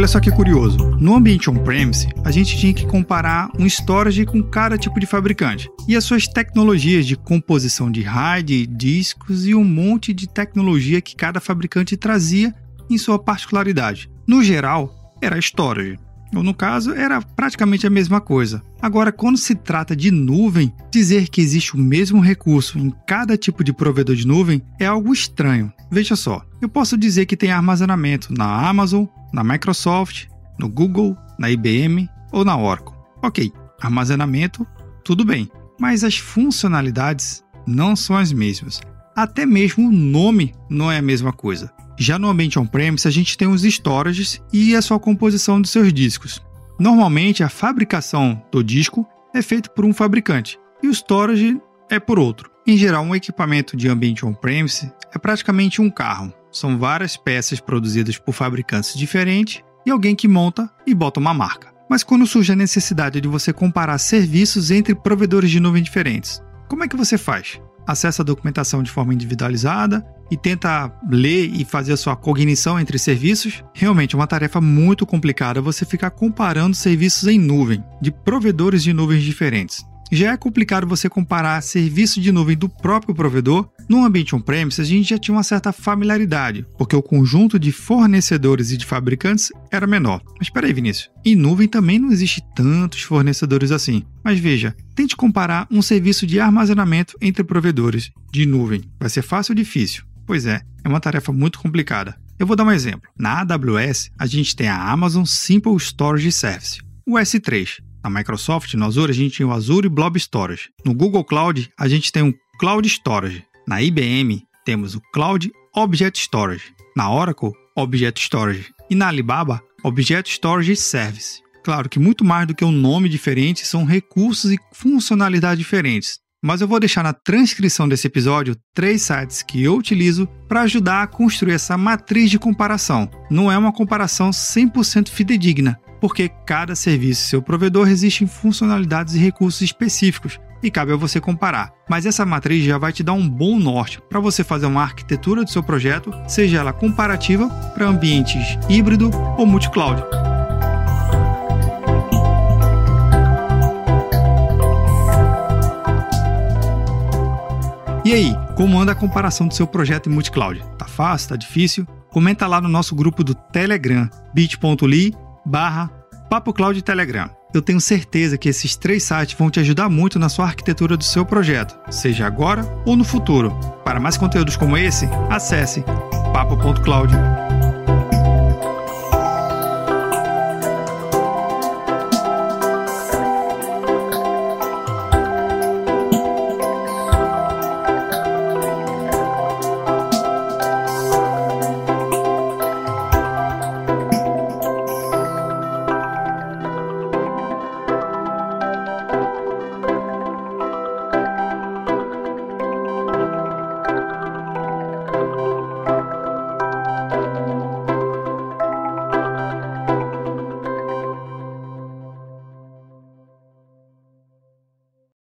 Olha só que curioso. No ambiente on-premise, a gente tinha que comparar um storage com cada tipo de fabricante e as suas tecnologias de composição de RAID, discos e um monte de tecnologia que cada fabricante trazia em sua particularidade. No geral, era storage. Ou no caso, era praticamente a mesma coisa. Agora, quando se trata de nuvem, dizer que existe o mesmo recurso em cada tipo de provedor de nuvem é algo estranho. Veja só, eu posso dizer que tem armazenamento na Amazon, na Microsoft, no Google, na IBM ou na Oracle. Ok, armazenamento, tudo bem, mas as funcionalidades não são as mesmas. Até mesmo o nome não é a mesma coisa. Já no ambiente on-premise, a gente tem os storages e a sua composição dos seus discos. Normalmente, a fabricação do disco é feita por um fabricante e o storage é por outro. Em geral, um equipamento de ambiente on-premise é praticamente um carro. São várias peças produzidas por fabricantes diferentes e alguém que monta e bota uma marca. Mas quando surge a necessidade de você comparar serviços entre provedores de nuvem diferentes, como é que você faz? Acessa a documentação de forma individualizada e tenta ler e fazer a sua cognição entre serviços? Realmente é uma tarefa muito complicada você ficar comparando serviços em nuvem, de provedores de nuvens diferentes. Já é complicado você comparar serviço de nuvem do próprio provedor. No ambiente on-premise, a gente já tinha uma certa familiaridade, porque o conjunto de fornecedores e de fabricantes era menor. Mas espera aí, Vinícius. Em nuvem também não existe tantos fornecedores assim. Mas veja, tente comparar um serviço de armazenamento entre provedores de nuvem. Vai ser fácil ou difícil? Pois é, é uma tarefa muito complicada. Eu vou dar um exemplo. Na AWS, a gente tem a Amazon Simple Storage Service, o S3. Na Microsoft, no Azure, a gente tem o Azure Blob Storage. No Google Cloud, a gente tem o Cloud Storage. Na IBM, temos o Cloud Object Storage. Na Oracle, Object Storage. E na Alibaba, Object Storage Service. Claro que muito mais do que um nome diferente, são recursos e funcionalidades diferentes. Mas eu vou deixar na transcrição desse episódio três sites que eu utilizo para ajudar a construir essa matriz de comparação. Não é uma comparação 100% fidedigna, porque cada serviço e seu provedor resiste em funcionalidades e recursos específicos e cabe a você comparar. Mas essa matriz já vai te dar um bom norte para você fazer uma arquitetura do seu projeto, seja ela comparativa para ambientes híbrido ou multi-cloud. E aí, como anda a comparação do seu projeto em multi-cloud? Tá fácil? Tá difícil? Comenta lá no nosso grupo do Telegram, bit.ly barra Telegram. Eu tenho certeza que esses três sites vão te ajudar muito na sua arquitetura do seu projeto, seja agora ou no futuro. Para mais conteúdos como esse, acesse papo.cloud.